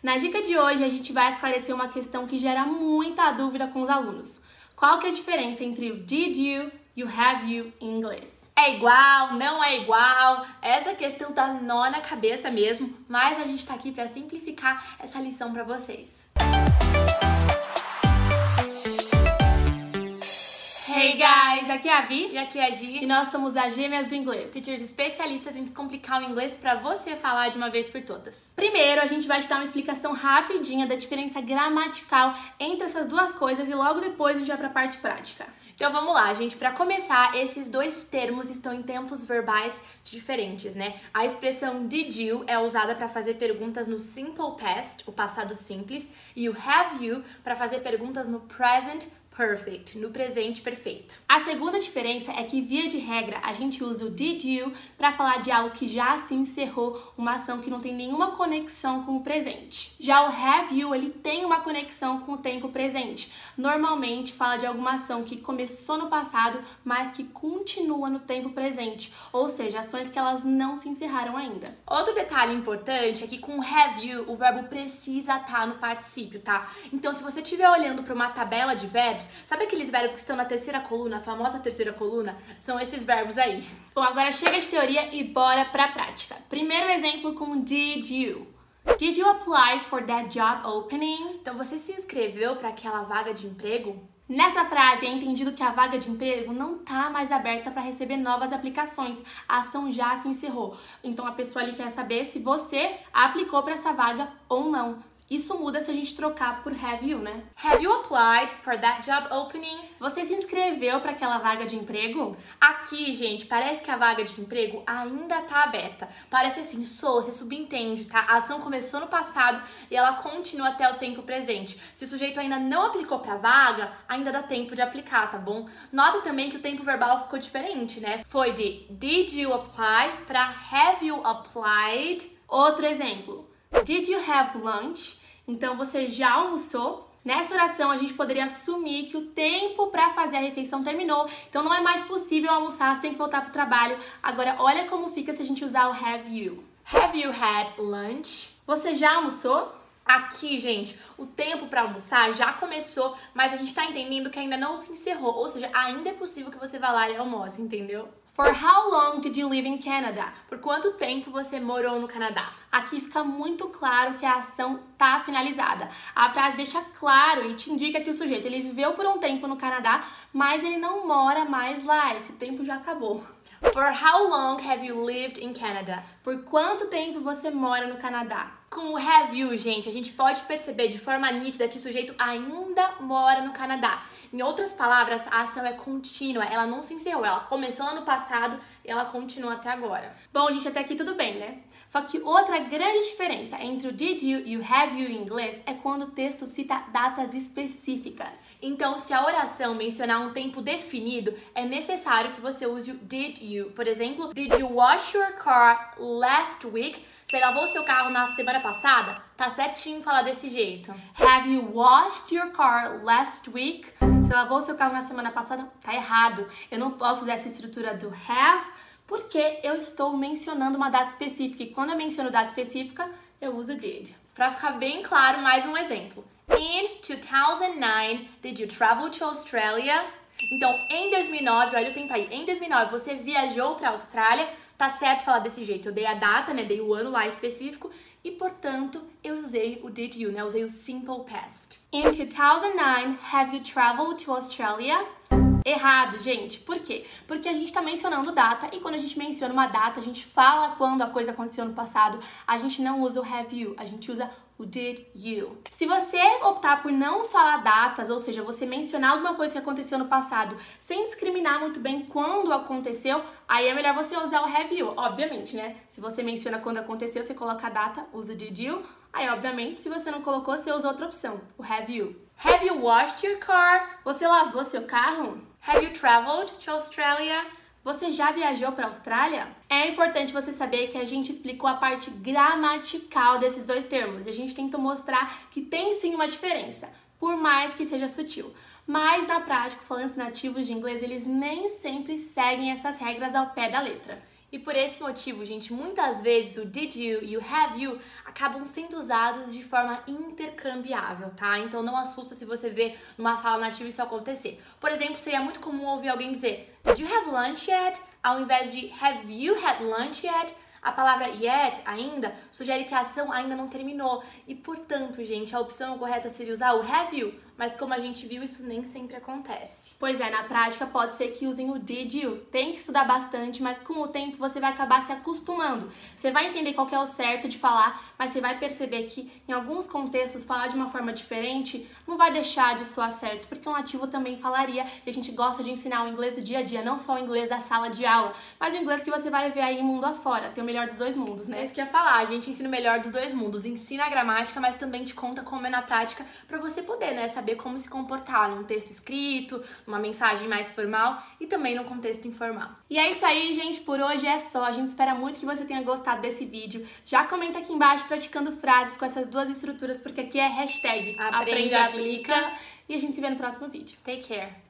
Na dica de hoje, a gente vai esclarecer uma questão que gera muita dúvida com os alunos. Qual que é a diferença entre o did you e o have you em inglês? É igual, não é igual? Essa questão dá nó na cabeça mesmo, mas a gente tá aqui para simplificar essa lição para vocês. Hey guys, aqui é a Vi e aqui é a Gi e nós somos as Gêmeas do Inglês, teachers especialistas em descomplicar o inglês para você falar de uma vez por todas. Primeiro, a gente vai te dar uma explicação rapidinha da diferença gramatical entre essas duas coisas e logo depois a gente vai para a parte prática. Então vamos lá, gente. Para começar, esses dois termos estão em tempos verbais diferentes, né? A expressão did you é usada para fazer perguntas no simple past, o passado simples, e o have you para fazer perguntas no present perfect, no presente perfeito. A segunda diferença é que, via de regra, a gente usa o did you para falar de algo que já se encerrou, uma ação que não tem nenhuma conexão com o presente. Já o have you, ele tem uma conexão com o tempo presente. Normalmente fala de alguma ação que começou no passado, mas que continua no tempo presente, ou seja, ações que elas não se encerraram ainda. Outro detalhe importante é que com have you, o verbo precisa estar tá no particípio, tá? Então, se você estiver olhando para uma tabela de verbos, Sabe aqueles verbos que estão na terceira coluna, a famosa terceira coluna? São esses verbos aí. Bom, agora chega de teoria e bora pra prática. Primeiro exemplo com did you. Did you apply for that job opening? Então você se inscreveu para aquela vaga de emprego? Nessa frase é entendido que a vaga de emprego não está mais aberta para receber novas aplicações. A ação já se encerrou. Então a pessoa ali quer saber se você aplicou para essa vaga ou não. Isso muda se a gente trocar por have you, né? Have you applied for that job opening? Você se inscreveu para aquela vaga de emprego? Aqui, gente, parece que a vaga de emprego ainda tá aberta. Parece assim, sou, você subentende, tá? A ação começou no passado e ela continua até o tempo presente. Se o sujeito ainda não aplicou para vaga, ainda dá tempo de aplicar, tá bom? Nota também que o tempo verbal ficou diferente, né? Foi de did you apply para have you applied? Outro exemplo. Did you have lunch? Então você já almoçou? Nessa oração, a gente poderia assumir que o tempo para fazer a refeição terminou, então não é mais possível almoçar, você tem que voltar para o trabalho. Agora, olha como fica se a gente usar o have you. Have you had lunch? Você já almoçou? Aqui, gente, o tempo para almoçar já começou, mas a gente tá entendendo que ainda não se encerrou, ou seja, ainda é possível que você vá lá e almoce, entendeu? For how long did you live in Canada? Por quanto tempo você morou no Canadá? Aqui fica muito claro que a ação está finalizada. A frase deixa claro e te indica que o sujeito ele viveu por um tempo no Canadá, mas ele não mora mais lá. Esse tempo já acabou. For how long have you lived in Canada? Por quanto tempo você mora no Canadá? Com o have you, gente, a gente pode perceber de forma nítida que o sujeito ainda mora no Canadá. Em outras palavras, a ação é contínua, ela não se encerrou, ela começou lá no passado e ela continua até agora. Bom, gente, até aqui tudo bem, né? Só que outra grande diferença entre o did you e o have you em inglês é quando o texto cita datas específicas. Então, se a oração mencionar um tempo definido, é necessário que você use o did you. Por exemplo, did you wash your car last week? Você lavou seu carro na semana passada? Tá certinho falar desse jeito. Have you washed your car last week? Você lavou seu carro na semana passada? Tá errado. Eu não posso usar essa estrutura do have porque eu estou mencionando uma data específica e quando eu menciono data específica, eu uso did. Para ficar bem claro, mais um exemplo. In 2009, did you travel to Australia? Então, em 2009, olha o tempo aí. Em 2009, você viajou para a Austrália? Tá certo falar desse jeito. Eu dei a data, né? Dei o ano lá específico e, portanto, eu usei o did you, né? Eu usei o simple past. In 2009, have you traveled to Australia? Errado, gente. Por quê? Porque a gente está mencionando data e quando a gente menciona uma data, a gente fala quando a coisa aconteceu no passado. A gente não usa o have you, a gente usa o did you. Se você optar por não falar datas, ou seja, você mencionar alguma coisa que aconteceu no passado sem discriminar muito bem quando aconteceu, aí é melhor você usar o have you, obviamente, né? Se você menciona quando aconteceu, você coloca a data, usa o did you. Aí, obviamente, se você não colocou, você usa outra opção, o have you. Have you washed your car? Você lavou seu carro? Have you traveled to Australia? Você já viajou para a Austrália? É importante você saber que a gente explicou a parte gramatical desses dois termos e a gente tentou mostrar que tem sim uma diferença, por mais que seja sutil. Mas na prática, os falantes nativos de inglês, eles nem sempre seguem essas regras ao pé da letra. E por esse motivo, gente, muitas vezes o did you e o have you acabam sendo usados de forma intercambiável, tá? Então não assusta se você vê numa fala nativa isso acontecer. Por exemplo, seria muito comum ouvir alguém dizer Did you have lunch yet? Ao invés de Have you had lunch yet? A palavra yet, ainda, sugere que a ação ainda não terminou. E, portanto, gente, a opção correta seria usar o have you, mas como a gente viu, isso nem sempre acontece. Pois é, na prática pode ser que usem o did you. Tem que estudar bastante, mas com o tempo você vai acabar se acostumando. Você vai entender qual é o certo de falar, mas você vai perceber que em alguns contextos falar de uma forma diferente não vai deixar de soar certo, porque um nativo também falaria e a gente gosta de ensinar o inglês do dia a dia, não só o inglês da sala de aula, mas o inglês que você vai ver aí mundo afora. Tem o melhor dos dois mundos, né? É isso que ia falar, a gente ensina o melhor dos dois mundos. Ensina a gramática, mas também te conta como é na prática para você poder, né, saber como se comportar num texto escrito, numa mensagem mais formal e também no contexto informal. E é isso aí, gente. Por hoje é só. A gente espera muito que você tenha gostado desse vídeo. Já comenta aqui embaixo praticando frases com essas duas estruturas, porque aqui é hashtag Aprende, aplica. E a gente se vê no próximo vídeo. Take care.